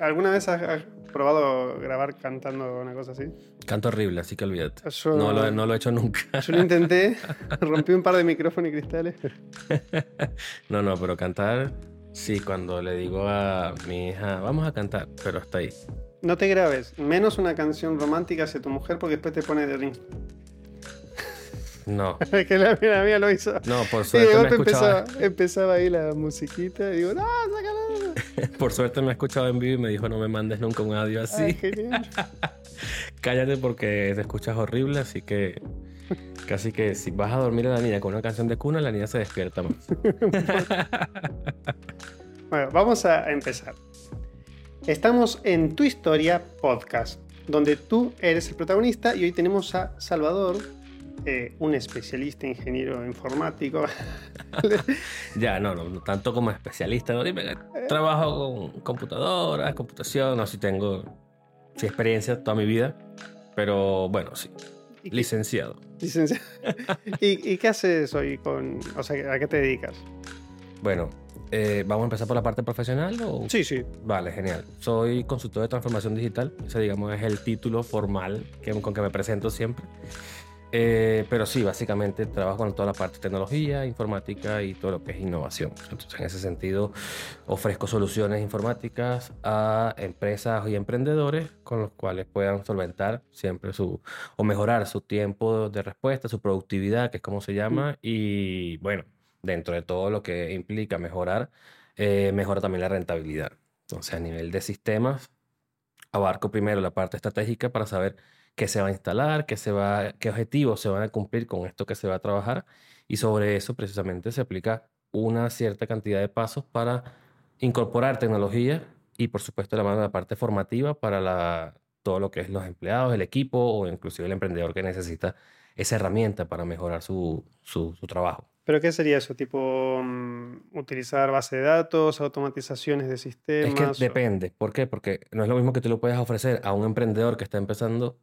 ¿Alguna vez has, has probado grabar cantando una cosa así? Canto horrible, así que olvídate. Yo- No lo, no lo he hecho nunca. Yo lo intenté, rompí un par de micrófonos y cristales. No, no, pero cantar, sí, cuando le digo a mi hija, vamos a cantar, pero hasta ahí. No te grabes, menos una canción romántica hacia tu mujer porque después te pone de ring. No, que la, la mía lo hizo. no, por Y de suerte golpe empezaba, empezaba ahí la musiquita y digo, no, sácala. por suerte me ha escuchado en vivo y me dijo, no me mandes nunca un audio así. Ay. Cállate porque te escuchas horrible, así que casi que si vas a dormir a la niña con una canción de cuna, la niña se despierta más. Bueno, vamos a empezar. Estamos en Tu Historia Podcast, donde tú eres el protagonista y hoy tenemos a Salvador, eh, un especialista ingeniero informático. Ya, no, no, tanto como especialista, no dime, que trabajo con computadoras, computación, no, sí tengo sí, experiencia toda mi vida, pero bueno, sí, ¿Y qué- licenciado. licenciado? ¿Y, y qué haces hoy con, o sea, a qué te dedicas? Bueno, eh, ¿vamos a empezar por la parte profesional o...? Sí, sí. Vale, genial. Soy consultor de transformación digital. Ese, digamos, es el título formal que, con que me presento siempre. Eh, pero sí, básicamente trabajo con toda la parte de tecnología, informática y todo lo que es innovación. Entonces, en ese sentido, ofrezco soluciones informáticas a empresas y emprendedores con los cuales puedan solventar siempre su, o mejorar su tiempo de respuesta, su productividad, que es como se llama, y bueno, dentro de todo lo que implica mejorar, eh, mejora también la rentabilidad. Entonces, a nivel de sistemas, abarco primero la parte estratégica para saber qué se va a instalar, qué, se va, qué objetivos se van a cumplir con esto que se va a trabajar. Y sobre eso precisamente se aplica una cierta cantidad de pasos para incorporar tecnología y por supuesto la mano de la parte formativa para la, todo lo que es los empleados, el equipo o inclusive el emprendedor que necesita esa herramienta para mejorar su, su, su trabajo. ¿Pero qué sería eso? ¿Tipo mm, utilizar base de datos, automatizaciones de Es sistemas? que o- depende. ¿Por qué? Porque no es lo mismo que tú lo puedes ofrecer a un emprendedor que está empezando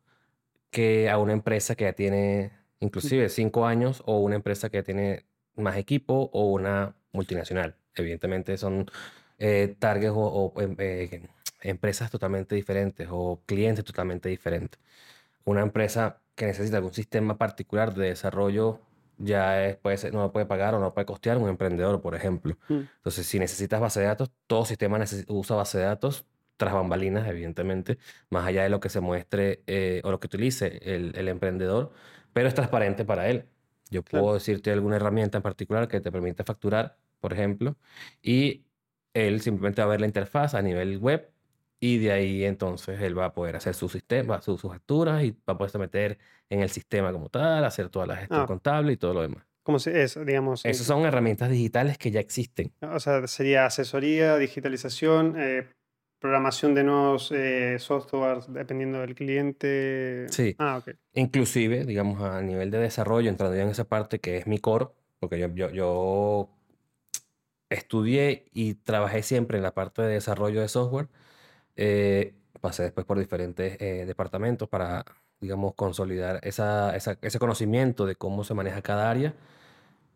que a una empresa que ya tiene inclusive cinco años o una empresa que ya tiene más equipo o una multinacional. Evidentemente son eh, targets o, o, em- eh, empresas totalmente diferentes o clientes totalmente diferentes. Una empresa que necesita algún sistema particular de desarrollo ya es- puede ser- no lo puede pagar o no lo puede costear un emprendedor, por ejemplo. Mm. Entonces, si necesitas base de datos, todo sistema usa base de datos tras bambalinas, evidentemente, más allá de lo que se muestre eh, o lo que utilice el, el emprendedor, pero es transparente para él. Yo Claro. puedo decirte alguna herramienta en particular que te permite facturar, por ejemplo, y él simplemente va a ver la interfaz a nivel web y de ahí entonces él va a poder hacer su sistema, su- sus facturas y va a poderse meter en el sistema como tal, hacer toda la gestión Ah. contable y todo lo demás. ¿Cómo se es, digamos? Esas son herramientas digitales que ya existen. O sea, sería asesoría, digitalización, eh, programación de nuevos eh, softwares dependiendo del cliente. Sí. Ah, ok. Inclusive, digamos, a nivel de desarrollo, entrando ya en esa parte que es mi core, porque yo, yo, yo estudié y trabajé siempre en la parte de desarrollo de software. eh, pasé después por diferentes eh, departamentos para, digamos, consolidar esa, esa- ese conocimiento de cómo se maneja cada área.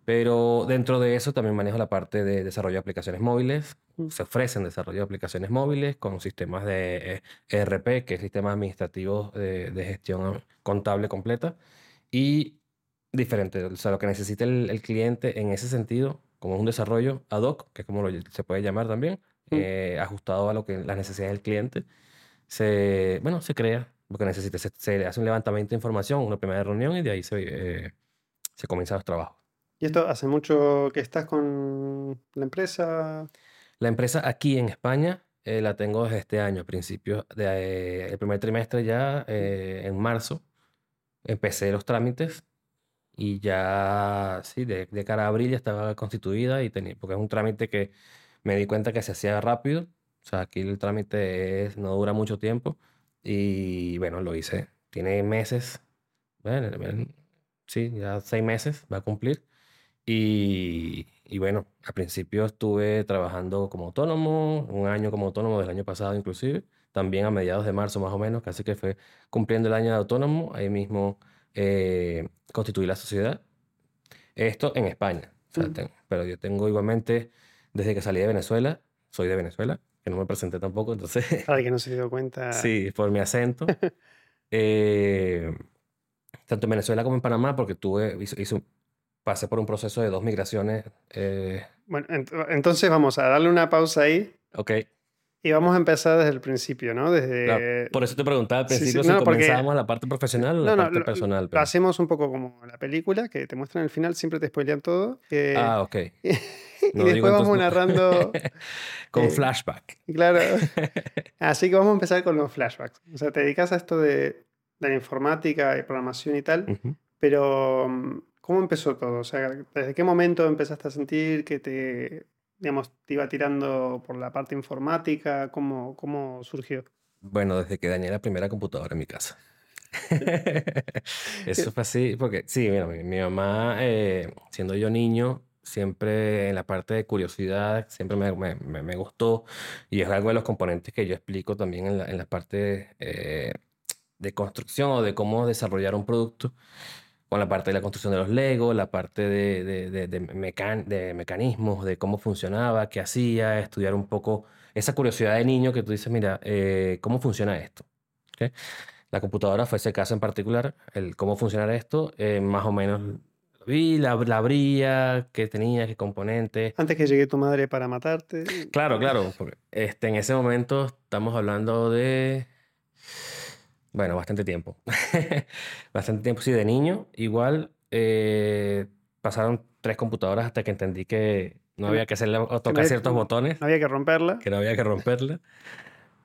Pero dentro de eso también manejo la parte de desarrollo de aplicaciones móviles. Mm. Se ofrecen desarrollo de aplicaciones móviles con sistemas de eh, ERP, que es sistemas administrativos de, de gestión contable completa, y diferente, o sea, lo que necesite el, el cliente en ese sentido, como un desarrollo ad hoc, que es como lo- se puede llamar también, Mm. eh, ajustado a lo que las necesidades del cliente, se, bueno, se crea lo que necesite. Se, se hace un levantamiento de información, una primera reunión y de ahí se, eh, se comienzan los trabajos. ¿Y esto hace mucho que estás con la empresa? La empresa aquí en España eh, la tengo desde este año, a principios del primer trimestre ya, eh, en marzo. Empecé los trámites y ya, sí, de, de cara a abril ya estaba constituida y tenía, porque es un trámite que me di cuenta que se hacía rápido. O sea, aquí el trámite es- no dura mucho tiempo y bueno, lo hice. Tiene meses, bueno, sí, ya seis meses va a cumplir. Y, y bueno, al principio estuve trabajando como autónomo, un año como autónomo del año pasado inclusive, también a mediados de marzo más o menos, casi que fue cumpliendo el año de autónomo, ahí mismo eh, constituí la sociedad. Esto en España, o sea, Mm. ten- pero yo tengo igualmente, desde que salí de Venezuela, soy de Venezuela, que no me presenté tampoco, entonces... Para que no se dio cuenta. sí, por mi acento. Eh, tanto en Venezuela como en Panamá, porque tuve, hice, hice pasé por un proceso de dos migraciones. eh, Bueno, ent- entonces vamos a darle una pausa ahí ok, y vamos a empezar desde el principio, ¿no? Desde... claro, por eso te preguntaba al sí, sí, principio no, si porque- comenzábamos la parte profesional o la No, no, parte lo- personal. Lo pero- hacemos un poco como la película, que te muestran el final, siempre te spoilean todo. que- Ah, ok. y después digo vamos entonces- narrando. Con eh, flashback. Claro. Así que vamos a empezar con los flashbacks. O sea, te dedicas a esto de, de la informática y programación y tal, Ujú. pero mm, ¿cómo empezó todo? O sea, ¿desde qué momento empezaste a sentir que te, digamos, te iba tirando por la parte informática? ¿Cómo, cómo surgió? Bueno, desde que dañé la primera computadora en mi casa. Eso fue así, porque sí, mira, mi, mi mamá, eh, siendo yo niño, siempre en la parte de curiosidad, siempre me, me- me- me gustó y es algo de los componentes que yo explico también en la, en la parte eh, de construcción o de cómo desarrollar un producto, con la parte de la construcción de los Legos, la parte de, de, de, de mecan- de mecanismos, de cómo funcionaba, qué hacía, estudiar un poco esa curiosidad de niño que tú dices, mira, eh, ¿cómo funciona esto? ¿Ok? La computadora fue ese caso en particular, el cómo funciona esto, eh, más o menos lo vi, la, la abría, qué tenía, qué componentes. Antes que llegue tu madre para matarte. Claro, claro, porque este, en ese momento estamos hablando de, bueno, bastante tiempo. Bastante tiempo, sí, de niño. Igual eh, pasaron tres computadoras hasta que entendí que no Que había que hacerle o tocar ciertos botones. No había que romperla. que no había que romperla.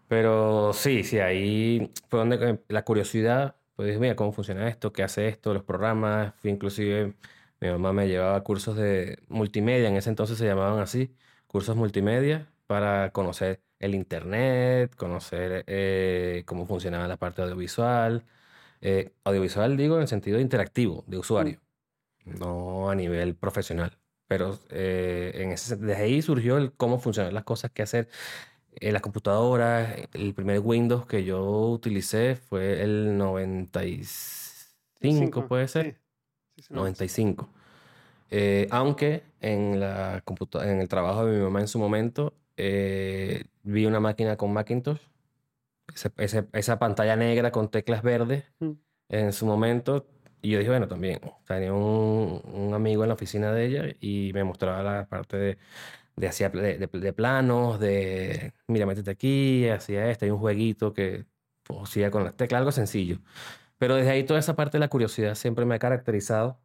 Pero sí, sí, ahí fue donde eh, la curiosidad, pues dije, mira, cómo funciona esto, qué hace esto, los programas. Fui inclusive, mi mamá me llevaba cursos de multimedia, en ese entonces se llamaban así, cursos multimedia, para conocer el internet, conocer eh, cómo funcionaba la parte audiovisual. Eh, audiovisual digo en sentido interactivo, de usuario, no a nivel profesional. Pero eh, en ese, desde ahí surgió el cómo funcionan las cosas, qué hacer en las computadoras. El primer Windows que yo utilicé fue el 95, Cinco, puede ser. sí. Sí, sí, no, 95. Eh, aunque en, la en el trabajo de mi mamá en su momento eh, vi una máquina con Macintosh, ese- ese- esa pantalla negra con teclas verdes Mm. en su momento. Y yo dije, bueno, también, tenía un, un amigo en la oficina de ella y me mostraba la parte de, de, hacía pl- de, de- de planos, de, mira, métete aquí, hacía esto, hay un jueguito que pues, hacía con las teclas, algo sencillo. Pero desde ahí toda esa parte de la curiosidad siempre me ha caracterizado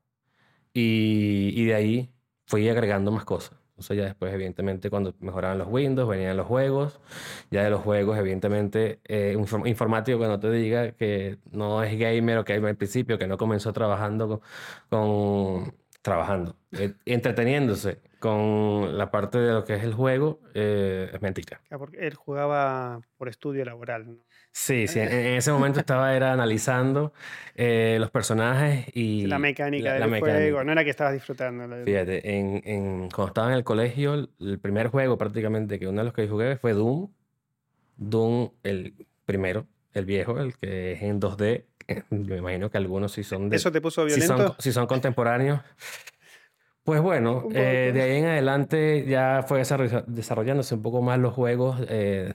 y, y de ahí fui agregando más cosas. Entonces ya después, evidentemente, cuando mejoraban los Windows, venían los juegos. Ya de los juegos, evidentemente, eh, un inform- informático que no te diga que no es gamer o que al principio, que no comenzó trabajando con, con- trabajando, eh, entreteniéndose con la parte de lo que es el juego, eh, es mentira. Ah, Porque él jugaba por estudio laboral. ¿no? Sí, sí, en, ese momento estaba era analizando eh, los personajes y La mecánica la- del la juego. mecánica. No era que estabas disfrutando. la- Fíjate, en, en- cuando estaba en el colegio, el, primer juego prácticamente que uno de los que jugué fue Doom. Doom, el primero, el viejo, el que es en 2D. Yo me imagino que algunos sí son de, ¿Eso te puso si violento? son, si son contemporáneos. Pues bueno, eh, de ahí en adelante ya fue desarrollándose un poco más los juegos eh,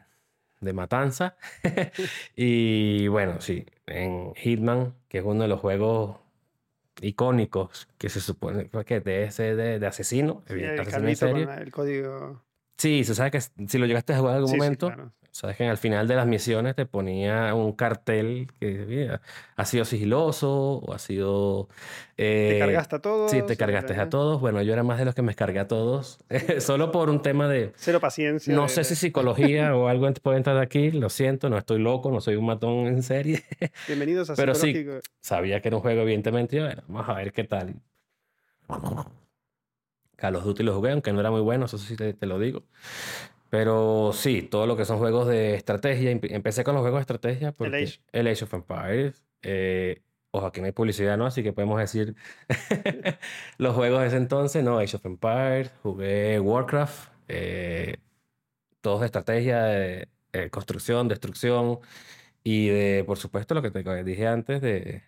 de matanza. y bueno, sí, en Hitman, que es uno de los juegos icónicos que se supone que de ese de, de asesino, Sí, el asesino en serie. el código. Sí, se sabe que si lo llegaste a jugar en algún Sí, sí, momento, claro. Sabes que al final de las misiones te ponía un cartel que mira, ha sido sigiloso o ha sido... Te eh, cargaste a todos. Sí, te cargaste a todos. Bueno, yo era más de los que me cargué a todos, solo por un tema de... Cero paciencia. No de- sé si psicología o algo puede entrar aquí, lo siento, no estoy loco, no soy un matón en serie. Bienvenidos a Pero sí. Sabía que era un juego, evidentemente, y bueno, vamos a ver qué tal. Call of Duty lo jugué, aunque no era muy bueno, eso sí te, te lo digo. Pero sí, todo lo que son juegos de estrategia. empe- Empecé con los juegos de estrategia porque Age. el Age of Empires. eh, ojo, aquí no hay publicidad, ¿no? Así que podemos decir los juegos de ese entonces, ¿no? Age of Empires, jugué Warcraft, eh, todos de estrategia, de, eh, construcción, destrucción y de, por supuesto, lo que te dije antes de,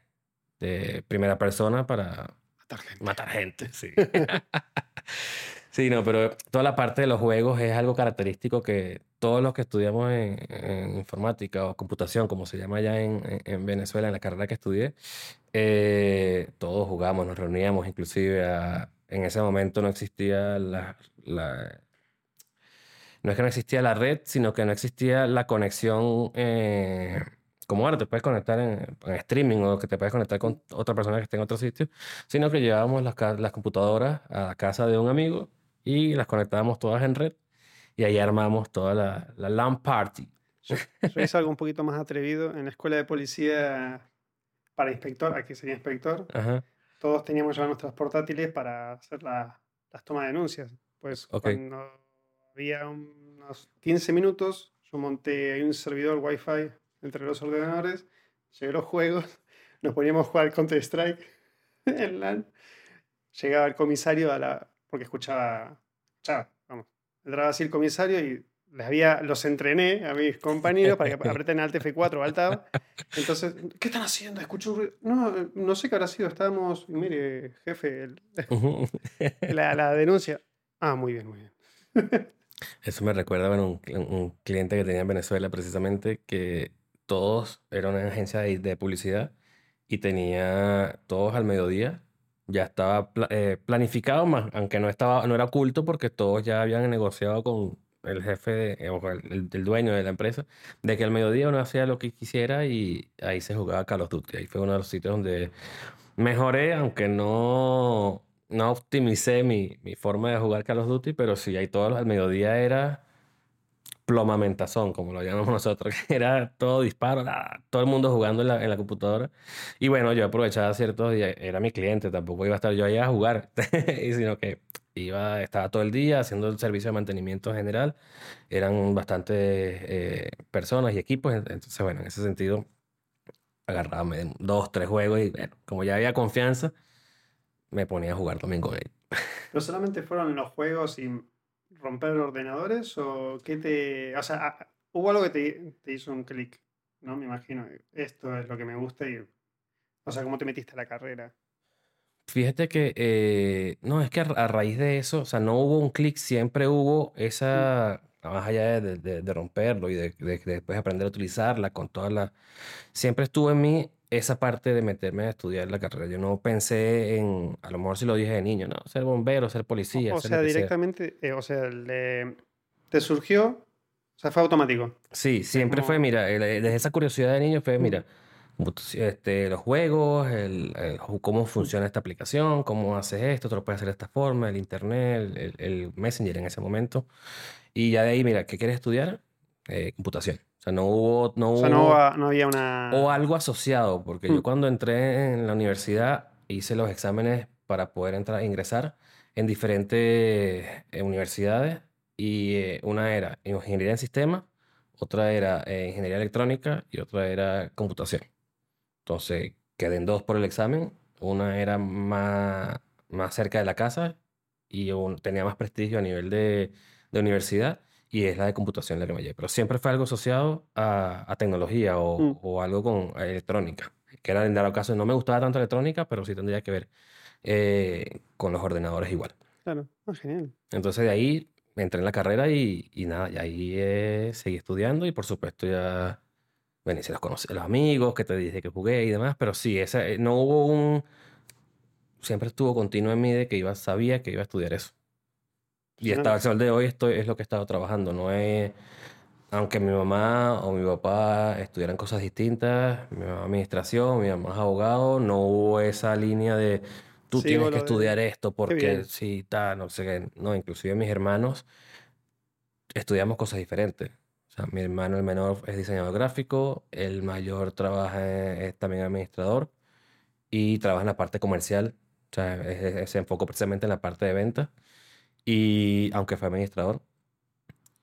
de primera persona para Matar gente. matar gente, sí. Sí, no, pero toda la parte de los juegos es algo característico que todos los que estudiamos en, informática o computación, como se llama allá en, en- en Venezuela, en la carrera que estudié, eh, todos jugamos, nos reuníamos, inclusive a- en ese momento no existía la, no es que no existía la red, sino que no existía la conexión eh, como ahora te puedes conectar en, streaming o que te puedes conectar con otra persona que esté en otro sitio, sino que llevábamos las, las computadoras a la casa de un amigo y las conectábamos todas en red y ahí armamos toda la, la LAN party. Yo, yo hice algo un poquito más atrevido. En la escuela de policía para inspector, aquí sería inspector, Ajá. todos teníamos llevar nuestros portátiles para hacer la- las tomas de denuncias. Pues Ok. cuando había unos 15 minutos, yo monté un servidor Wi-Fi entre los ordenadores, llevé los juegos, nos poníamos a jugar Counter-Strike en LAN. Llegaba el comisario a la. Porque escuchaba. escuchaba, vamos. Entraba así el comisario y les había, los entrené a mis compañeros para que aprieten Alt F4 o Alt Tab. Entonces, ¿qué están haciendo? Escucho. No, no sé qué habrá sido. Estábamos. Mire, jefe, el- la, la denuncia. Ah, muy bien, muy bien. Eso me recuerda bueno, un, un cliente que tenía en Venezuela precisamente que todos era una agencia de, de publicidad y tenía todos al mediodía. Ya estaba eh, planificado más, aunque no estaba, no era oculto porque todos ya habían negociado con el jefe de- eh, o el, el- dueño de la empresa de que al mediodía uno hacía lo que quisiera y ahí se jugaba Call of Duty. Ahí fue uno de los sitios donde mejoré, aunque no, no optimicé mi, mi forma de jugar Call of Duty, pero sí, ahí todos al mediodía era plomamentazón, como lo llamamos nosotros, que era todo disparo, todo el mundo jugando en la, en la computadora. Y bueno, yo aprovechaba ciertos días, era mi cliente, tampoco iba a estar yo ahí a jugar, sino que iba, estaba todo el día haciendo el servicio de mantenimiento general. Eran bastantes eh, personas y equipos, entonces bueno, en ese sentido agarraba dos, tres juegos y bueno, como ya había confianza, me ponía a jugar también con él. ¿No solamente fueron los juegos y romper ordenadores? ¿O qué te.? O sea, ah, hubo algo que te, te hizo un clic, ¿no? Me imagino. Esto es lo que me gusta y. O sea, ¿cómo te metiste a la carrera? Fíjate que, eh, no, es que a, a raíz de eso, o sea, no hubo un clic, siempre hubo esa, más allá de, de- de romperlo y de, de- de después aprender a utilizarla con todas las, siempre estuvo en mí esa parte de meterme a estudiar la carrera. Yo no pensé en, a lo mejor si lo dije de niño, no, ser bombero, ser O, policía, o ser sea, directamente. eh, o sea, le- te surgió. O sea, fue automático. Sí, siempre fue, como- mira, el- eh, desde esa curiosidad de niño fue, mira, este, los juegos, el, el cómo funciona esta aplicación, cómo haces esto, te lo puedes hacer de esta forma, el internet, el, el Messenger en ese momento. Y ya de ahí, mira, ¿qué quieres estudiar? Eh, computación. O sea, no hubo, no O sea, no, hubo, va- no había una. o algo asociado, porque Mm. yo cuando entré en la universidad hice los exámenes para poder entrar, ingresar en diferentes eh, universidades y eh, una era ingeniería en sistemas, otra era eh, ingeniería electrónica y otra era computación. Entonces quedé en dos por el examen, una era más, más cerca de la casa y un- tenía más prestigio a nivel de, de universidad y es la de computación la que me llevé. Pero siempre fue algo asociado a, a tecnología o, Mm. o algo con electrónica, que era en dado caso, no me gustaba tanto electrónica, pero sí tendría que ver eh, con los ordenadores igual. Claro. Ah, genial. Entonces de ahí entré en la carrera y, y nada, y ahí eh, seguí estudiando y por supuesto ya, bueno, hice los, conocí, los amigos que te dije que jugué y demás, pero sí, esa, eh, no hubo un, siempre estuvo continuo en mí de que iba, sabía que iba a estudiar eso. Y hasta el sol de hoy estoy, es lo que he estado trabajando, no es, aunque mi mamá o mi papá estudiaran cosas distintas, mi mamá administración, mi mamá es abogado, no hubo esa línea de tú Sí, tienes que de- estudiar esto porque sí, tal, no sé qué. No, inclusive mis hermanos estudiamos cosas diferentes. O sea, mi hermano el menor es diseñador gráfico, el mayor trabaja, en- es también administrador y trabaja en la parte comercial. O sea, es- es- se enfocó precisamente en la parte de venta y aunque fue administrador.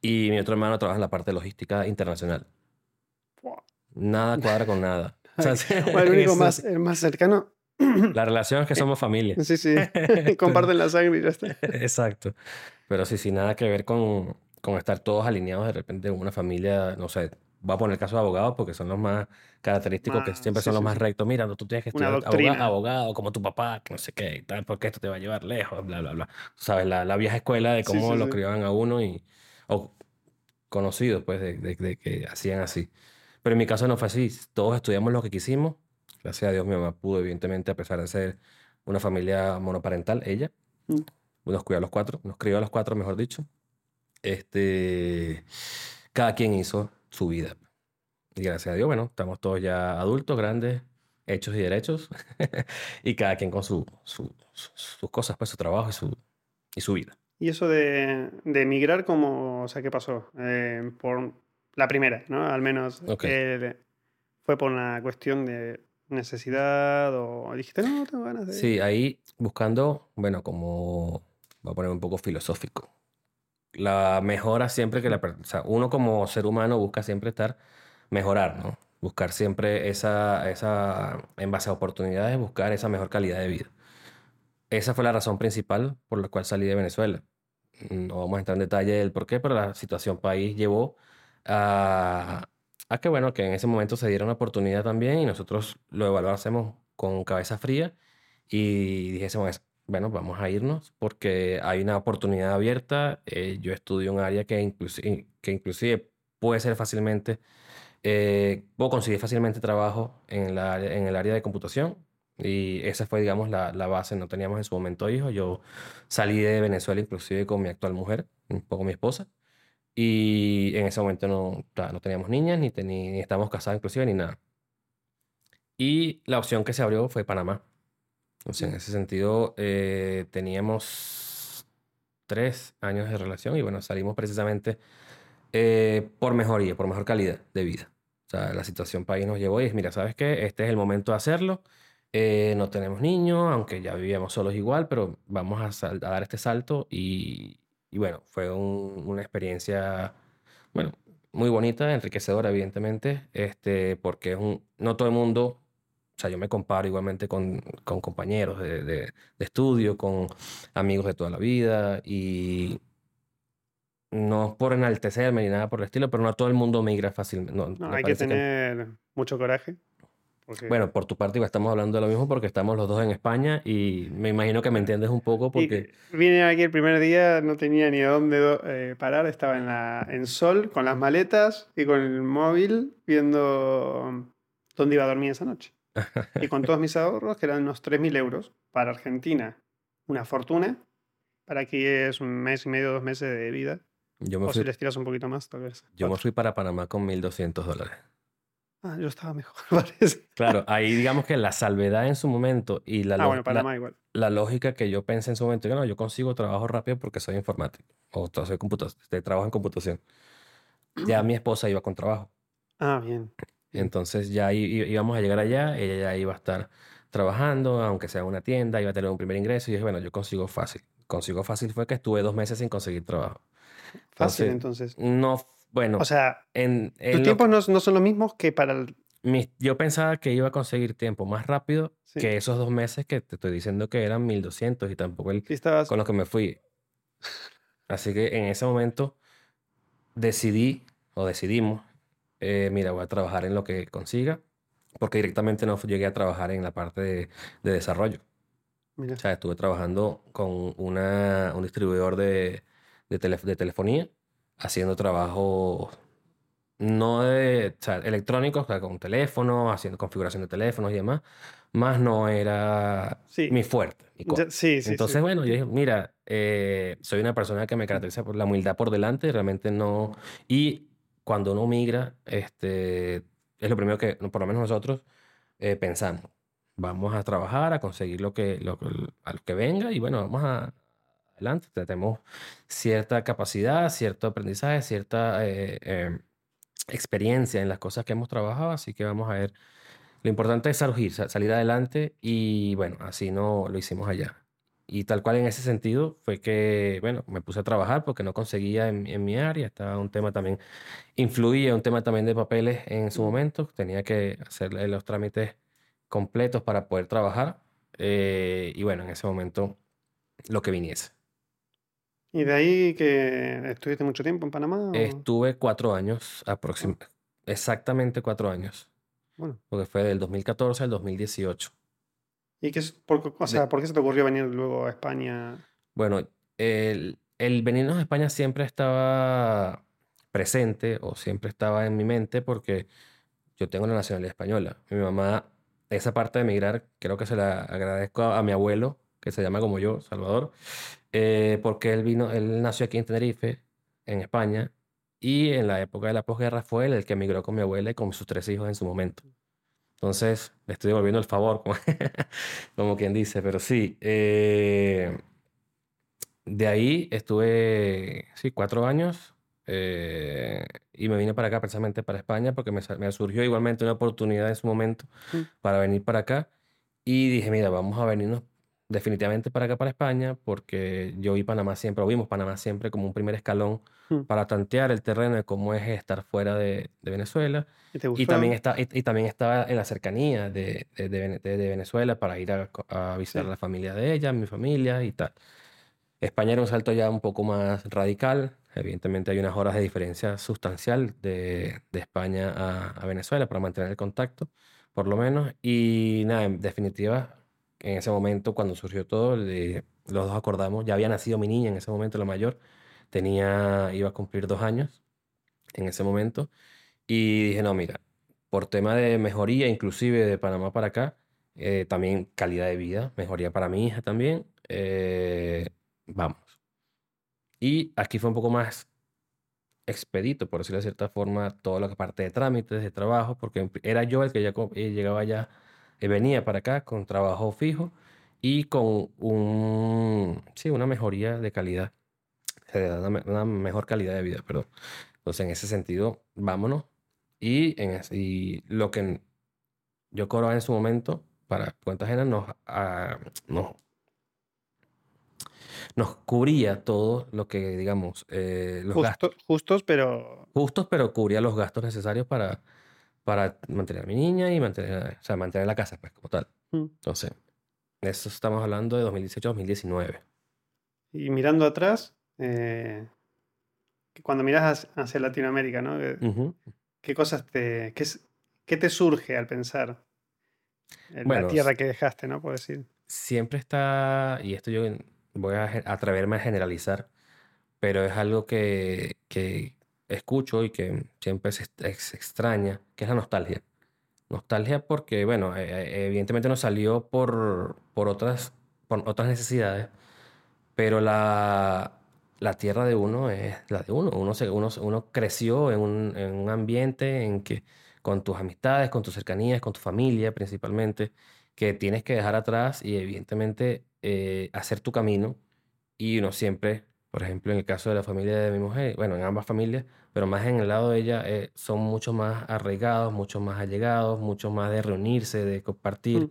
Y mi otro hermano trabaja en la parte de logística internacional. Nada cuadra con nada. O sea, Bueno, el único más, sí. el más cercano. La relación es que somos familia. Sí, sí. Comparten la sangre y ya está. Exacto. Pero sí, sin nada que ver con, con estar todos alineados de repente en una familia, no sé, voy a poner el caso de abogados porque son los más característicos, que Más- siempre sí, son los sí, más rectos. Mira, tú tienes que estudiar abogado, abogado, como tu papá, que no sé qué y tal, porque esto te va a llevar lejos, bla, bla, bla. Sabes, la, la vieja escuela de cómo sí, lo criaban a uno y, o conocidos, pues, de, de- de que hacían así. Pero en mi caso no fue así. Todos estudiamos lo que quisimos. Gracias a Dios, mi mamá pudo, evidentemente, a pesar de ser una familia monoparental, ella Mm. nos cuidó a los cuatro, nos crió a los cuatro, mejor dicho. Este, cada quien hizo su vida. Y gracias a Dios, bueno, estamos todos ya adultos, grandes, hechos y derechos, y cada quien con su, su- su- sus cosas, pues su trabajo y su, y su vida. Y eso de, de emigrar, ¿cómo, o sea, qué pasó? Eh, por la primera, ¿no? Al menos. Ok. eh, ¿Fue por una cuestión de necesidad o dijiste, no, tengo ganas de... Sí, ahí buscando, bueno, como, voy a poner un poco filosófico. La mejora siempre que la, o sea, uno como ser humano busca siempre estar, mejorar, ¿no? Buscar siempre esa, esa, en base a oportunidades, buscar esa mejor calidad de vida. Esa fue la razón principal por la cual salí de Venezuela. No vamos a entrar en detalle del por qué, pero la situación país llevó a, a que, bueno, que en ese momento se diera una oportunidad también y nosotros lo evaluásemos con cabeza fría y dijésemos, bueno, vamos a irnos porque hay una oportunidad abierta. eh, yo estudio un área que, inclusi- que inclusive puede ser fácilmente, eh, puedo conseguir fácilmente trabajo en, la, en el área de computación. Y esa fue, digamos, la, la base. No teníamos en su momento hijos. Yo salí de Venezuela inclusive con mi actual mujer, un poco mi esposa. Y en ese momento no, no teníamos niñas, ni, teni- ni estábamos casados inclusive, ni nada. Y la opción que se abrió fue Panamá. O sea, en ese sentido, eh, teníamos tres años de relación y bueno, salimos precisamente eh, por mejoría, por mejor calidad de vida. O sea, la situación país nos llevó y es, mira, ¿sabes qué? Este es el momento de hacerlo. Eh, no tenemos niños, aunque ya vivíamos solos igual, pero vamos a, sal- a dar este salto y, y bueno, fue un- una experiencia, bueno, muy bonita, enriquecedora, evidentemente, este, porque es un, no todo el mundo sea, yo me comparo igualmente con, con compañeros de, de- de estudio, con amigos de toda la vida y no es por enaltecerme ni nada por el estilo, pero no todo el mundo migra fácilmente. No, No, hay que parece que- tener mucho coraje. porque- Bueno, por tu parte estamos hablando de lo mismo porque estamos los dos en España y me imagino que me entiendes un poco Y porque... vine aquí el primer día, no tenía ni a dónde eh, parar, estaba en, la, en Sol con las maletas y con el móvil viendo dónde iba a dormir esa noche. Y con todos mis ahorros, que eran unos 3.000 euros, para Argentina una fortuna, para aquí es un mes y medio, dos meses de vida, Yo me o si fui, les tiras un poquito más, tal vez. yo me fui para Panamá con 1.200 dólares. Ah, yo estaba mejor, parece. Claro, ahí digamos que la salvedad en su momento y la, Ah, la- Panamá igual. la lógica que yo pensé en su momento, que no, yo consigo trabajo rápido porque soy informático o soy computa- este, trabajo en computación. Ya mi esposa iba con trabajo. Ah, bien. Entonces ya íbamos a llegar allá, ella ya iba a estar trabajando, aunque sea una tienda, iba a tener un primer ingreso y dije, bueno, yo consigo fácil. Consigo fácil fue que estuve dos meses sin conseguir trabajo. Fácil, Entonces, entonces. No, bueno, O sea, en, en tus tiempos no, no son los mismos que para el... mis- yo pensaba que iba a conseguir tiempo más rápido Sí. que esos dos meses que te estoy diciendo que eran 1200 y tampoco el, estabas... con los que me fui. Así que en ese momento decidí o decidimos, eh, mira, voy a trabajar en lo que consiga, porque directamente no llegué a trabajar en la parte de, de desarrollo. Mira. O sea, estuve trabajando con una, un distribuidor de, de, tele- de telefonía, haciendo trabajos no de, o sea, electrónicos, o sea, con teléfonos, haciendo configuración de teléfonos y demás, más no era Sí. mi fuerte. mi. Ya- sí, sí, Entonces, bueno, yo dije, mira, eh, soy una persona que me caracteriza por la humildad por delante, realmente no... Y cuando uno migra, este, es lo primero que, por lo menos nosotros, eh, pensamos. Vamos a trabajar, a conseguir lo que, lo, a lo que venga y bueno, vamos a, adelante. Tenemos cierta capacidad, cierto aprendizaje, cierta eh, eh, experiencia en las cosas que hemos trabajado, así que vamos a ver. Lo importante es salir, sa- salir adelante y bueno, así no lo hicimos allá. Y tal cual en ese sentido fue que, bueno, me puse a trabajar porque no conseguía en, en mi área, estaba un tema también, influía un tema también de papeles en su momento, tenía que hacer los trámites completos para poder trabajar eh, y bueno, en ese momento lo que viniese. ¿Y de ahí que estuviste mucho tiempo en Panamá? o- Estuve cuatro años aproximadamente. exactamente cuatro años. Bueno. Porque fue del 2014 al 2018. ¿Y qué es, por, o sea, por qué se te ocurrió venir luego a España? Bueno, el, el venirnos a España siempre estaba presente o siempre estaba en mi mente porque yo tengo la nacionalidad española. Mi mamá, esa parte de emigrar, creo que se la agradezco a, a mi abuelo, que se llama como yo, Salvador, eh, porque él vino, él nació aquí en Tenerife, en España, y en la época de la posguerra fue él el que emigró con mi abuela y con sus tres hijos en su momento. Entonces, le estoy devolviendo el favor, como, como quien dice, pero sí. eh, de ahí estuve, sí, cuatro años eh, y me vine para acá, precisamente para España, porque me, me surgió igualmente una oportunidad en su momento Mm. para venir para acá. Y dije, mira, vamos a venirnos definitivamente para acá, para España, porque yo vi Panamá siempre, o vimos Panamá siempre como un primer escalón Mm. para tantear el terreno de cómo es estar fuera de, de Venezuela. ¿Y te Y también, está, y, y también estaba en la cercanía de, de, de Vene- de- de Venezuela para ir a, visitar Sí. a la familia de ella, mi familia y tal. España era un salto ya un poco más radical. Evidentemente hay unas horas de diferencia sustancial de, de España a, a Venezuela para mantener el contacto, por lo menos. Y nada, en definitiva, en ese momento cuando surgió todo, le- los dos acordamos, ya había nacido mi niña en ese momento, la mayor, tenía, iba a cumplir dos años en ese momento. Y dije, no, mira, por tema de mejoría, inclusive de Panamá para acá, eh, también calidad de vida, mejoría para mi hija también, eh, vamos. Y aquí fue un poco más expedito, por decirlo de cierta forma, toda la parte de trámites, de trabajo, porque era yo el que ya eh, llegaba ya, venía para acá con trabajo fijo y con un, sí, una mejoría de calidad, eh, una, me- una mejor calidad de vida, perdón. Entonces, en ese sentido, vámonos. Y, en y lo que yo cobraba en su momento para cuentas ajenas nos, ah, nos, nos cubría todo lo que, digamos, eh, los gastos Justo- justos, pero justos, pero cubría los gastos necesarios para, para mantener a mi niña y mantener, o sea, mantener la casa, pues, como tal. Mm. Entonces, eso estamos hablando de 2018-2019. Y mirando atrás, eh, que cuando miras hacia, Latinoamérica, ¿no? Eh, Ujú. ¿Qué cosas te, qué, qué te surge al pensar en Bueno, la tierra que dejaste, ¿no? Puedo decir. Siempre está, y esto yo voy a atreverme a generalizar, pero es algo que, que escucho y que siempre se ex- ex- extraña, que es la nostalgia. Nostalgia porque, bueno, eh, eh, evidentemente nos salió por, por otras, por otras necesidades, pero la, la tierra de uno es la de uno. Uno, se, uno, uno creció en un, en un ambiente en que con tus amistades, con tus cercanías, con tu familia principalmente, que tienes que dejar atrás y evidentemente eh, hacer tu camino. Y uno siempre, por ejemplo, en el caso de la familia de mi mujer, bueno, en ambas familias, pero más en el lado de ella, eh, son mucho más arraigados, mucho más allegados, mucho más de reunirse, de compartir. Mm.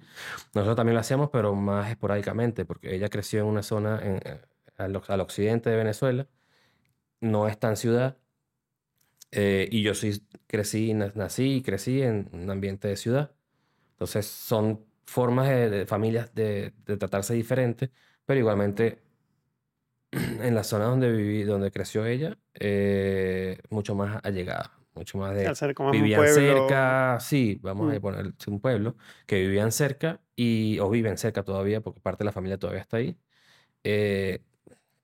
Nosotros también lo hacíamos, pero más esporádicamente, porque ella creció en una zona en- eh, al, al occidente de Venezuela, no es tan ciudad, eh, y yo sí crecí, na- nací y crecí en un ambiente de ciudad. Entonces son formas de, de familias de, de tratarse diferentes, pero igualmente en la zona donde viví, donde creció ella, eh, mucho más allegada, mucho más de ser como un vivían pueblo. cerca, sí, vamos Mm. a poner un pueblo, que vivían cerca y, o viven cerca todavía, porque parte de la familia todavía está ahí. eh,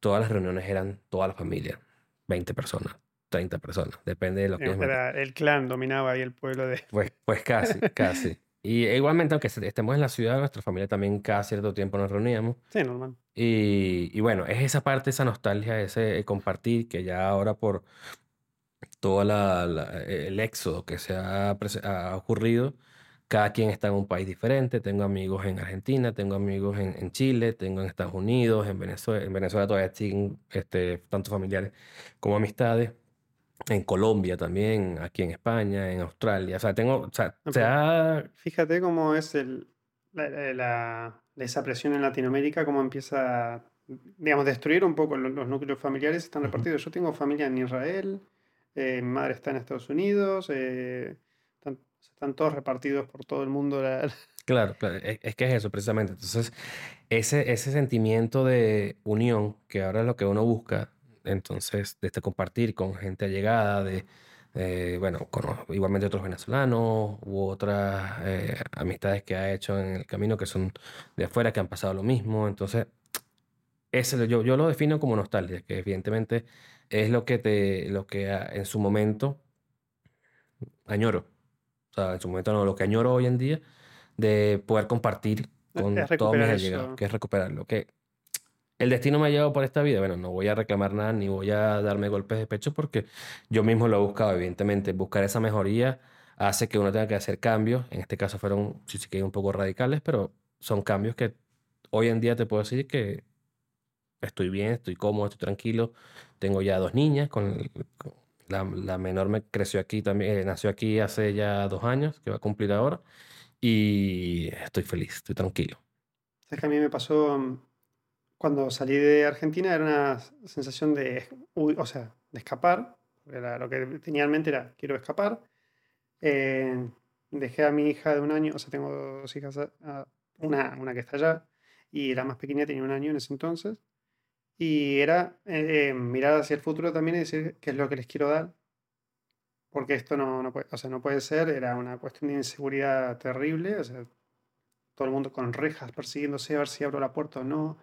todas las reuniones eran toda la familia, 20 personas, 30 personas, depende de lo que el clan dominaba ahí el pueblo de. Pues, pues casi, casi. Y igualmente, aunque estemos en la ciudad, nuestra familia también cada cierto tiempo nos reuníamos. Sí, normal. Y, y bueno, es esa parte, esa nostalgia, ese compartir que ya ahora por todo la, la- el éxodo que se ha, ha ocurrido, cada quien está en un país diferente. Tengo amigos en Argentina, tengo amigos en, en Chile, tengo en Estados Unidos, en Venezuela. En Venezuela todavía siguen este, tanto familiares como amistades. En Colombia también, aquí en España, en Australia. O sea, tengo, o sea, se ha Fíjate cómo es el, la, la- esa presión en Latinoamérica, cómo empieza, digamos, destruir un poco los, los núcleos familiares, están repartidos. Yo tengo familia en Israel, eh, mi madre está en Estados Unidos, eh, están, están todos repartidos por todo el mundo. la- Claro, claro, es, es que es eso precisamente. Entonces, ese, ese sentimiento de unión, que ahora es lo que uno busca, entonces, de este compartir con gente allegada, de, Eh, bueno, con igualmente otros venezolanos u otras eh, amistades que ha hecho en el camino que son de afuera, que han pasado lo mismo. Entonces, ese, yo, yo lo defino como nostalgia, que evidentemente es lo que, te, lo que en su momento añoro. O sea, en su momento no, lo que añoro hoy en día de poder compartir con todos mis allegados, que es recuperarlo. Que el destino me ha llevado por esta vida. Bueno, no voy a reclamar nada ni voy a darme golpes de pecho porque yo mismo lo he buscado, evidentemente. Buscar esa mejoría hace que uno tenga que hacer cambios. En este caso fueron, si se quieren, un poco radicales, pero son cambios que hoy en día te puedo decir que estoy bien, estoy cómodo, estoy tranquilo. Tengo ya dos niñas, con, la, menor me creció aquí también, eh, nació aquí hace ya dos años, que va a cumplir ahora, y estoy feliz, estoy tranquilo. Es que a mí me pasó mm, cuando salí de Argentina, era una sensación de, o sea, de escapar, era lo que tenía en mente era, quiero escapar. Eh, dejé a mi hija de un año, o sea, tengo dos hijas, ah, una, una que está allá, y la más pequeña tenía un año en ese entonces. Y era eh, mirar hacia el futuro también y decir qué es lo que les quiero dar. Porque esto no, no, puede, o sea, no puede ser, era una cuestión de inseguridad terrible. O sea, todo el mundo con rejas persiguiéndose a ver si abro la puerta o no.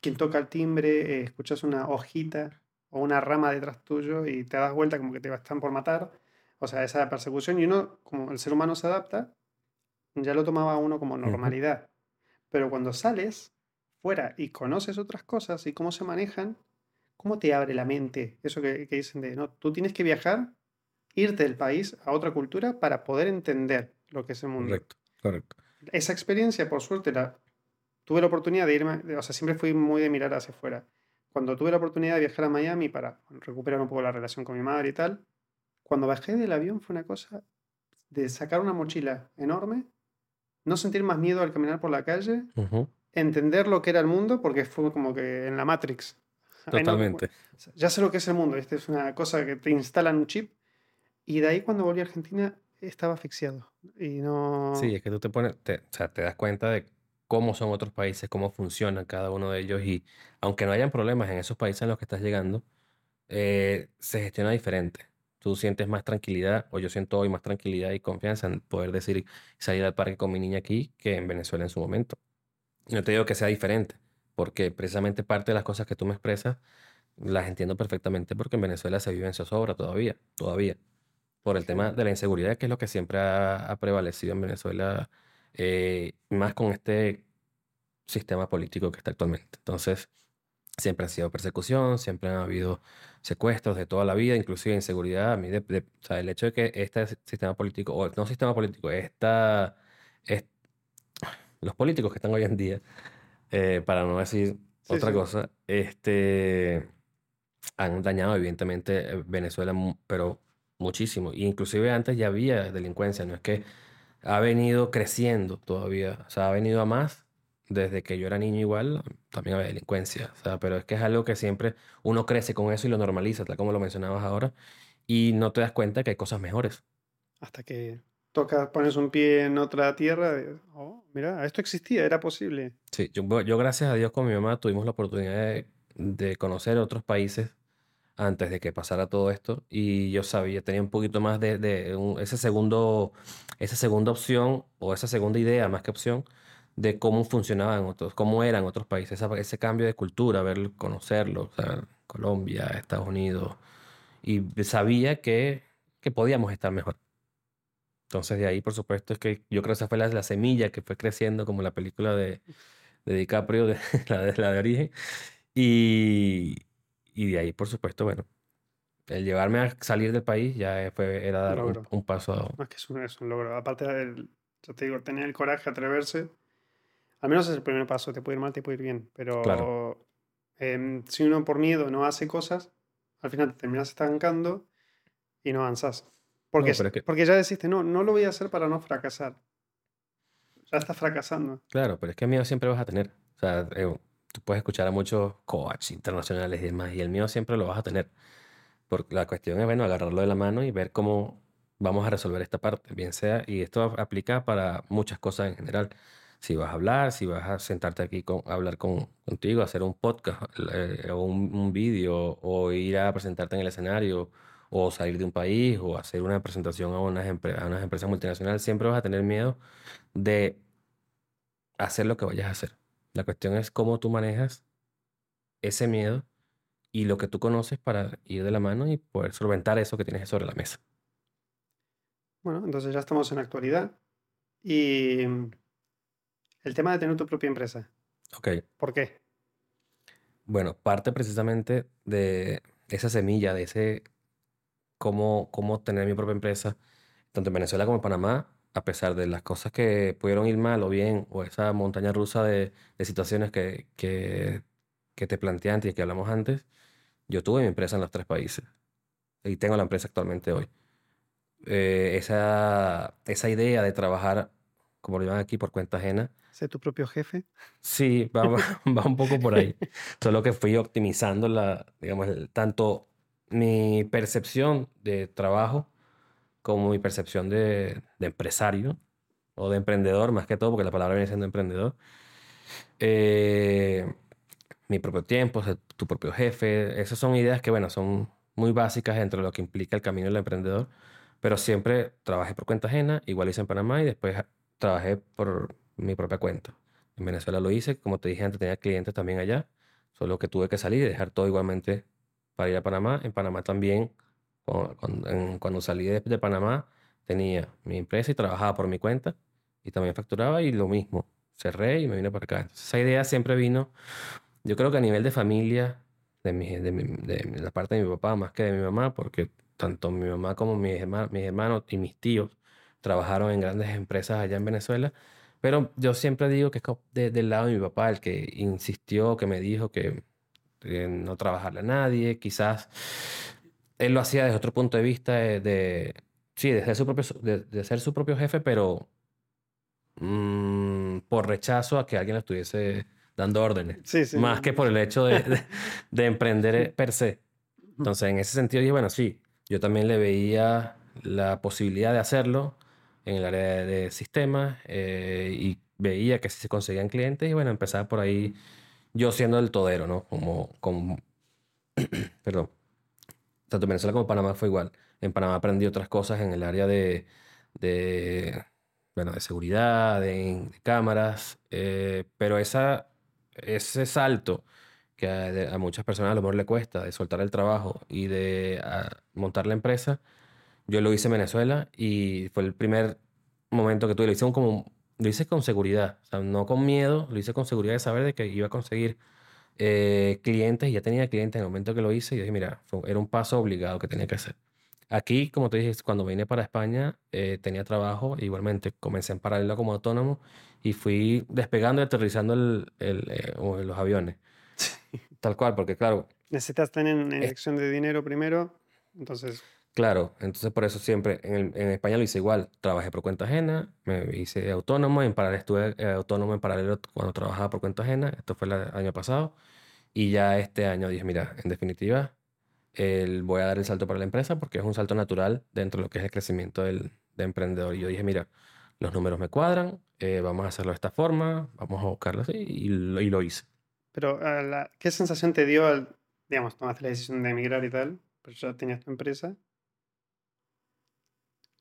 Quien toca el timbre, eh, escuchas una hojita o una rama detrás tuyo y te das vuelta como que te están por matar. O sea, esa persecución y uno, como el ser humano se adapta, ya lo tomaba uno como normalidad. Pero cuando sales, fuera y conoces otras cosas y cómo se manejan, ¿cómo te abre la mente? Eso que, dicen de, no, tú tienes que viajar, irte del país a otra cultura para poder entender lo que es el mundo. Correcto, correcto. Esa experiencia, por suerte, la, tuve la oportunidad de irme, o sea, siempre fui muy de mirar hacia afuera. Cuando tuve la oportunidad de viajar a Miami para recuperar un poco la relación con mi madre y tal, cuando bajé del avión fue una cosa de sacar una mochila enorme, no sentir más miedo al caminar por la calle, entender lo que era el mundo, porque fue como que en la Matrix. Totalmente. ya sé lo que es el mundo, esta es una cosa que te instalan un chip. Y de ahí cuando volví a Argentina estaba asfixiado. Y no... Sí, es que tú te pones, o sea, te das cuenta de cómo son otros países, cómo funcionan cada uno de ellos y aunque no hayan problemas en esos países en los que estás llegando, eh, se gestiona diferente. Tú sientes más tranquilidad, o yo siento hoy más tranquilidad y confianza en poder decir salir al parque con mi niña aquí que en Venezuela en su momento. No te digo que sea diferente, porque precisamente parte de las cosas que tú me expresas las entiendo perfectamente porque en Venezuela se vive en zozobra todavía, todavía. Por el tema de la inseguridad, que es lo que siempre ha, prevalecido en Venezuela, eh, más con este sistema político que está actualmente. Entonces, siempre ha sido persecución, siempre han habido secuestros de toda la vida, inclusive inseguridad. A mí, o sea, el hecho de que este sistema político, o no sistema político, esta, los políticos que están hoy en día, eh, para no decir otra cosa, este, han dañado evidentemente eh, Venezuela, pero muchísimo. Y inclusive antes ya había delincuencia, no es que ha venido creciendo todavía, o sea, ha venido a más. Desde que yo era niño igual, también había delincuencia, o sea, pero es que es algo que siempre uno crece con eso y lo normaliza, tal como lo mencionabas ahora, y no te das cuenta que hay cosas mejores. Hasta que toca, pones un pie en otra tierra, oh, mira, esto existía, era posible. Sí, yo, yo, gracias a Dios con mi mamá tuvimos la oportunidad de, conocer otros países antes de que pasara todo esto y yo sabía, tenía un poquito más de, de ese segundo, esa segunda opción o esa segunda idea más que opción de cómo funcionaban otros, cómo eran otros países, ese cambio de cultura, ver, conocerlo, Colombia, Estados Unidos, y sabía que, que podíamos estar mejor. Entonces de ahí, por supuesto, es que yo creo que esa fue la, semilla que fue creciendo como la película de, de DiCaprio, de, la, de, la de origen. Y, y de ahí, por supuesto, bueno, el llevarme a salir del país ya fue, era dar un, paso a... Más que es un, es un logro. Aparte, del, yo te digo, tener el coraje, atreverse, al menos es el primer paso. Te puede ir mal, te puede ir bien. Pero em, si uno por miedo no hace cosas, al final te terminas estancando y no avanzas. Porque, porque ya deciste, no, no lo voy a hacer para no fracasar. Ya estás fracasando. Claro, pero es que miedo siempre vas a tener. O sea, eh, tú puedes escuchar a muchos coaches internacionales y demás, y el mío siempre lo vas a tener. Porque la cuestión es, bueno, agarrarlo de la mano y ver cómo vamos a resolver esta parte, bien sea, y esto aplica para muchas cosas en general. Si vas a hablar, si vas a sentarte aquí con, a hablar con, contigo, hacer un podcast eh, o un, un vídeo o ir a presentarte en el escenario o salir de un país o hacer una presentación a unas, a unas empresas multinacionales, siempre vas a tener miedo de hacer lo que vayas a hacer. La cuestión es cómo tú manejas ese miedo y lo que tú conoces para ir de la mano y poder solventar eso que tienes sobre la mesa. Bueno, entonces ya estamos en la actualidad. Y el tema de tener tu propia empresa. Ok. ¿Por qué? Bueno, parte precisamente de esa semilla, de ese cómo, cómo tener mi propia empresa, tanto en Venezuela como en Panamá, a pesar de las cosas que pudieron ir mal o bien, o esa montaña rusa de, situaciones que, que, que te planteé antes y que hablamos antes, yo tuve mi empresa en los tres países y tengo la empresa actualmente hoy. Eh, esa, esa idea de trabajar, como lo llaman aquí, por cuenta ajena. ¿Ser tu propio jefe? Sí, va, va, un poco por ahí. Solo que fui optimizando la, digamos, tanto mi percepción de trabajo como mi percepción de, empresario o de emprendedor, más que todo, porque la palabra viene siendo emprendedor. Eh, mi propio tiempo, tu propio jefe, esas son ideas que, bueno, son muy básicas dentro de lo que implica el camino del emprendedor, pero siempre trabajé por cuenta ajena, igual hice en Panamá y después trabajé por mi propia cuenta. En Venezuela lo hice, como te dije antes, tenía clientes también allá, solo que tuve que salir y dejar todo igualmente para ir a Panamá. En Panamá también, cuando, salí de, Panamá, tenía mi empresa y trabajaba por mi cuenta y también facturaba y lo mismo, cerré y me vine para acá. esa idea siempre vino, yo creo que a nivel de familia, de, mi, de, de la parte de mi papá más que de mi mamá, porque tanto mi mamá como mis hermanos, mis hermanos y mis tíos trabajaron en grandes empresas allá en Venezuela. Pero yo siempre digo que es del lado de mi papá el que insistió, que me dijo que, no trabajarle a nadie. Quizás él lo hacía desde otro punto de vista de, sí, de ser su propio, de, ser su propio jefe, pero mm, por rechazo a que alguien le estuviese dando órdenes. más que por el hecho de, de emprender per se. Entonces, en ese sentido, dije, bueno, sí, yo también le veía la posibilidad de hacerlo en el área de sistemas eh, y veía que si se conseguían clientes y bueno, empezaba por ahí yo siendo el todero, ¿no? Como, como perdón, tanto en Venezuela como en Panamá fue igual. En Panamá aprendí otras cosas en el área de, de bueno, de seguridad, de, cámaras, eh, pero esa, ese salto que a, muchas personas a lo mejor le cuesta, de soltar el trabajo y de montar la empresa, yo lo hice en Venezuela y fue el primer momento que tuve. Lo hice, como, lo hice con seguridad, o sea, no con miedo, lo hice con seguridad de saber de que iba a conseguir eh, clientes y ya tenía clientes en el momento que lo hice y dije, mira, era un paso obligado que tenía que hacer. Aquí, como te dije, cuando vine para España, eh, tenía trabajo, igualmente comencé en paralelo como autónomo y fui despegando y aterrizando el, el, eh, los aviones. Tal cual, porque claro. Necesitas tener una inyección de dinero primero, entonces. Claro, entonces por eso siempre en, en, España lo hice igual. Trabajé por cuenta ajena, me hice autónomo, en paralelo estuve eh, autónomo en paralelo cuando trabajaba por cuenta ajena, esto fue el año pasado, y ya este año dije, mira, en definitiva, el, voy a dar el salto para la empresa porque es un salto natural dentro de lo que es el crecimiento del de emprendedor. Y yo dije, mira, los números me cuadran, eh, vamos a hacerlo de esta forma, vamos a buscarlo así, y, lo hice. Pero, ¿qué sensación te dio al, digamos, tomaste la decisión de emigrar y tal? Pero ya tenías tu empresa.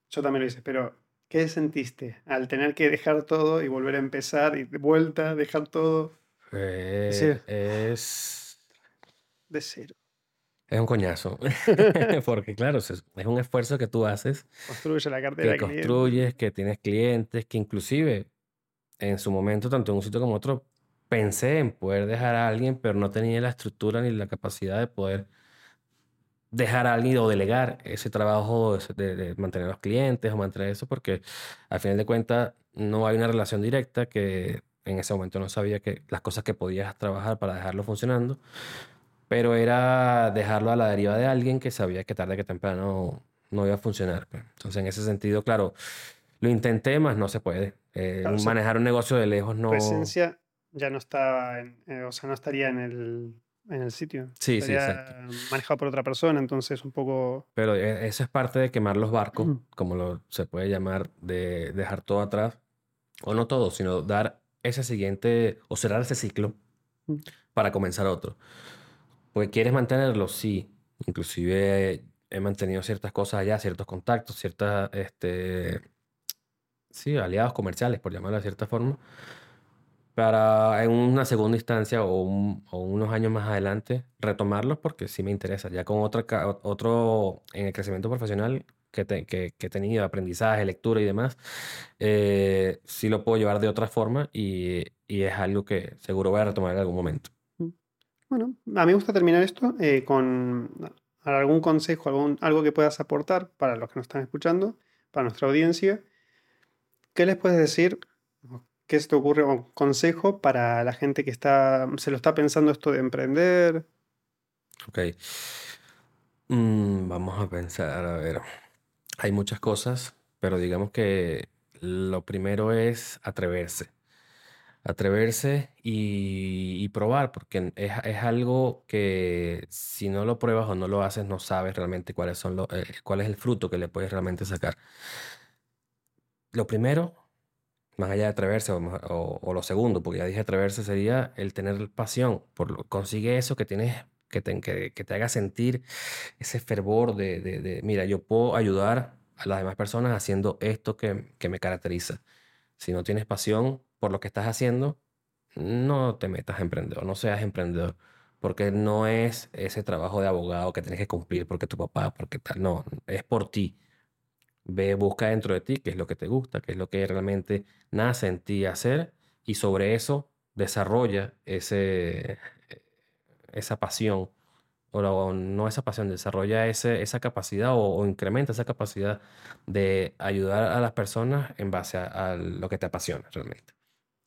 Yo también lo hice, pero ¿qué sentiste al tener que dejar todo y volver a empezar y de vuelta, dejar todo? Eh, es... De cero. Es un coñazo. Porque, claro, es un esfuerzo que tú haces. Construyes la cartera. Que construyes, que tienes clientes, que inclusive en su momento, tanto en un sitio como otro, pensé en poder dejar a alguien, pero no tenía la estructura ni la capacidad de poder dejar a alguien o delegar ese trabajo de, mantener a los clientes o mantener eso, porque al final de cuentas no hay una relación directa que en ese momento no sabía que las cosas que podías trabajar para dejarlo funcionando, pero era dejarlo a la deriva de alguien que sabía que tarde que temprano no iba a funcionar. Pues. Entonces, en ese sentido, claro, lo intenté, más no se puede. Eh, manejar un negocio de lejos no ya no está, eh, o sea, no estaría en el, en el sitio. Sí, sí, exacto. manejado por otra persona, entonces un poco... Pero e, eso es parte de quemar los barcos, como lo, se puede llamar, de dejar todo atrás, o no todo, sino dar ese siguiente, o cerrar ese ciclo para comenzar otro. Porque quieres mantenerlo, sí. Inclusive he mantenido ciertas cosas allá, ciertos contactos, ciertas, este, sí, aliados comerciales, por llamarlo de cierta forma, para en una segunda instancia o, unos años más adelante retomarlos porque sí me interesa. Ya con otra, otro, en el crecimiento profesional que, que, he tenido, aprendizaje, lectura y demás, eh, sí lo puedo llevar de otra forma y, y, es algo que seguro voy a retomar en algún momento. Bueno, a mí me gusta terminar esto eh, con algún consejo, algún, algo que puedas aportar para los que nos están escuchando, para nuestra audiencia. ¿Qué les puedes decir? ¿Qué se te ocurre un consejo para la gente que está, se lo está pensando esto de emprender? Ok. Mm, vamos a pensar, a ver. Hay muchas cosas, pero digamos que lo primero es atreverse atreverse y, probar, porque es, algo que si no lo pruebas o no lo haces, no sabes realmente cuáles son los, eh, cuál es el fruto que le puedes realmente sacar. Lo primero, más allá de atreverse, o, lo segundo, porque ya dije atreverse, sería el tener pasión. Por consigue eso que tienes, que te, que, te haga sentir ese fervor de, mira, yo puedo ayudar a las demás personas haciendo esto que, que me caracteriza. Si no tienes pasión, por lo que estás haciendo, no te metas a emprendedor, no seas emprendedor, porque no es ese trabajo de abogado que tienes que cumplir porque tu papá, porque tal, no, es por ti. Ve, busca dentro de ti qué es lo que te gusta, qué es lo que realmente nace en ti hacer y sobre eso desarrolla ese, esa pasión o, no esa pasión, desarrolla ese, esa capacidad o, incrementa esa capacidad de ayudar a las personas en base a lo que te apasiona realmente.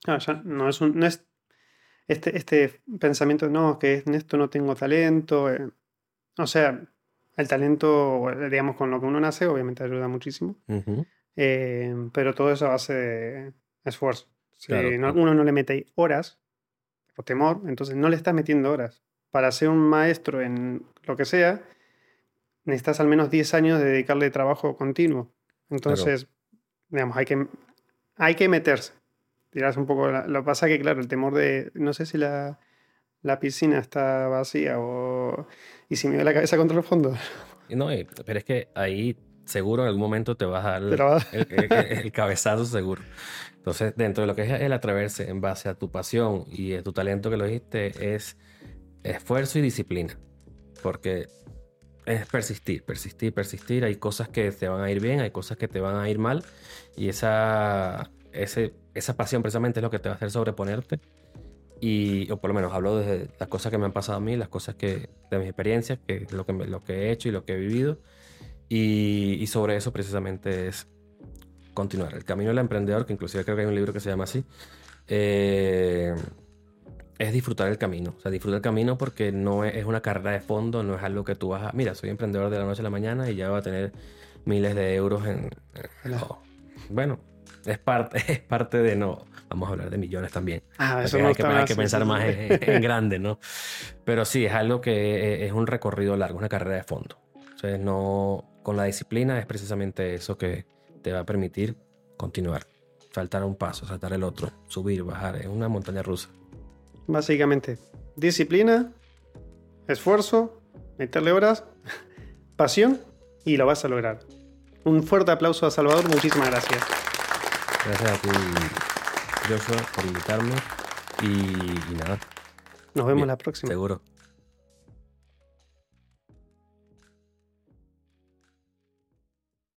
Ah, ya no es un, no es este, este pensamiento, no, que en esto no tengo talento. Eh, o sea, el talento, digamos, con lo que uno nace, obviamente ayuda muchísimo. Eh, pero todo eso de esfuerzo. Si uno no le mete horas, por temor, entonces no le estás metiendo horas. Para ser un maestro en lo que sea, necesitas al menos 10 años de dedicarle trabajo continuo. Entonces, digamos, hay que, hay que meterse dirás un poco, lo pasa que claro, el temor de, no sé si la, piscina está vacía o, y si me la cabeza contra el fondo. No, pero es que ahí seguro en algún momento te vas a dar el, cabezazo seguro. Entonces, dentro de lo que es el atreverse en base a tu pasión y a tu talento que lo dijiste, es esfuerzo y disciplina. Porque es persistir, persistir, persistir. Hay cosas que te van a ir bien, hay cosas que te van a ir mal. Y esa, ese esa pasión precisamente es lo que te va a hacer sobreponerte. Y, o por lo menos hablo de las cosas que me han pasado a mí, las cosas que, de mis experiencias, que lo que, lo que he hecho y lo que he vivido. Y, sobre eso precisamente es continuar. El camino del emprendedor, que inclusive creo que hay un libro que se llama así, eh, es disfrutar el camino. O sea, disfrutar el camino porque no es, una carrera de fondo, no es algo que tú vas a, mira, soy emprendedor de la noche a la mañana y ya voy a tener miles de euros en... bueno, es parte, es parte de no. Vamos a hablar de millones también. Ah, eso hay, que, hay que pensar más en, grande, ¿no? Pero sí, es algo que es un recorrido largo, una carrera de fondo. Entonces, no, con la disciplina es precisamente eso que te va a permitir continuar. Saltar un paso, saltar el otro, subir, bajar. Es una montaña rusa. Básicamente, disciplina, esfuerzo, meterle horas, pasión y lo vas a lograr. Un fuerte aplauso a Salvador, muchísimas gracias. Gracias a ti, Por invitarme. Y, nada. Nos vemos la próxima. Seguro.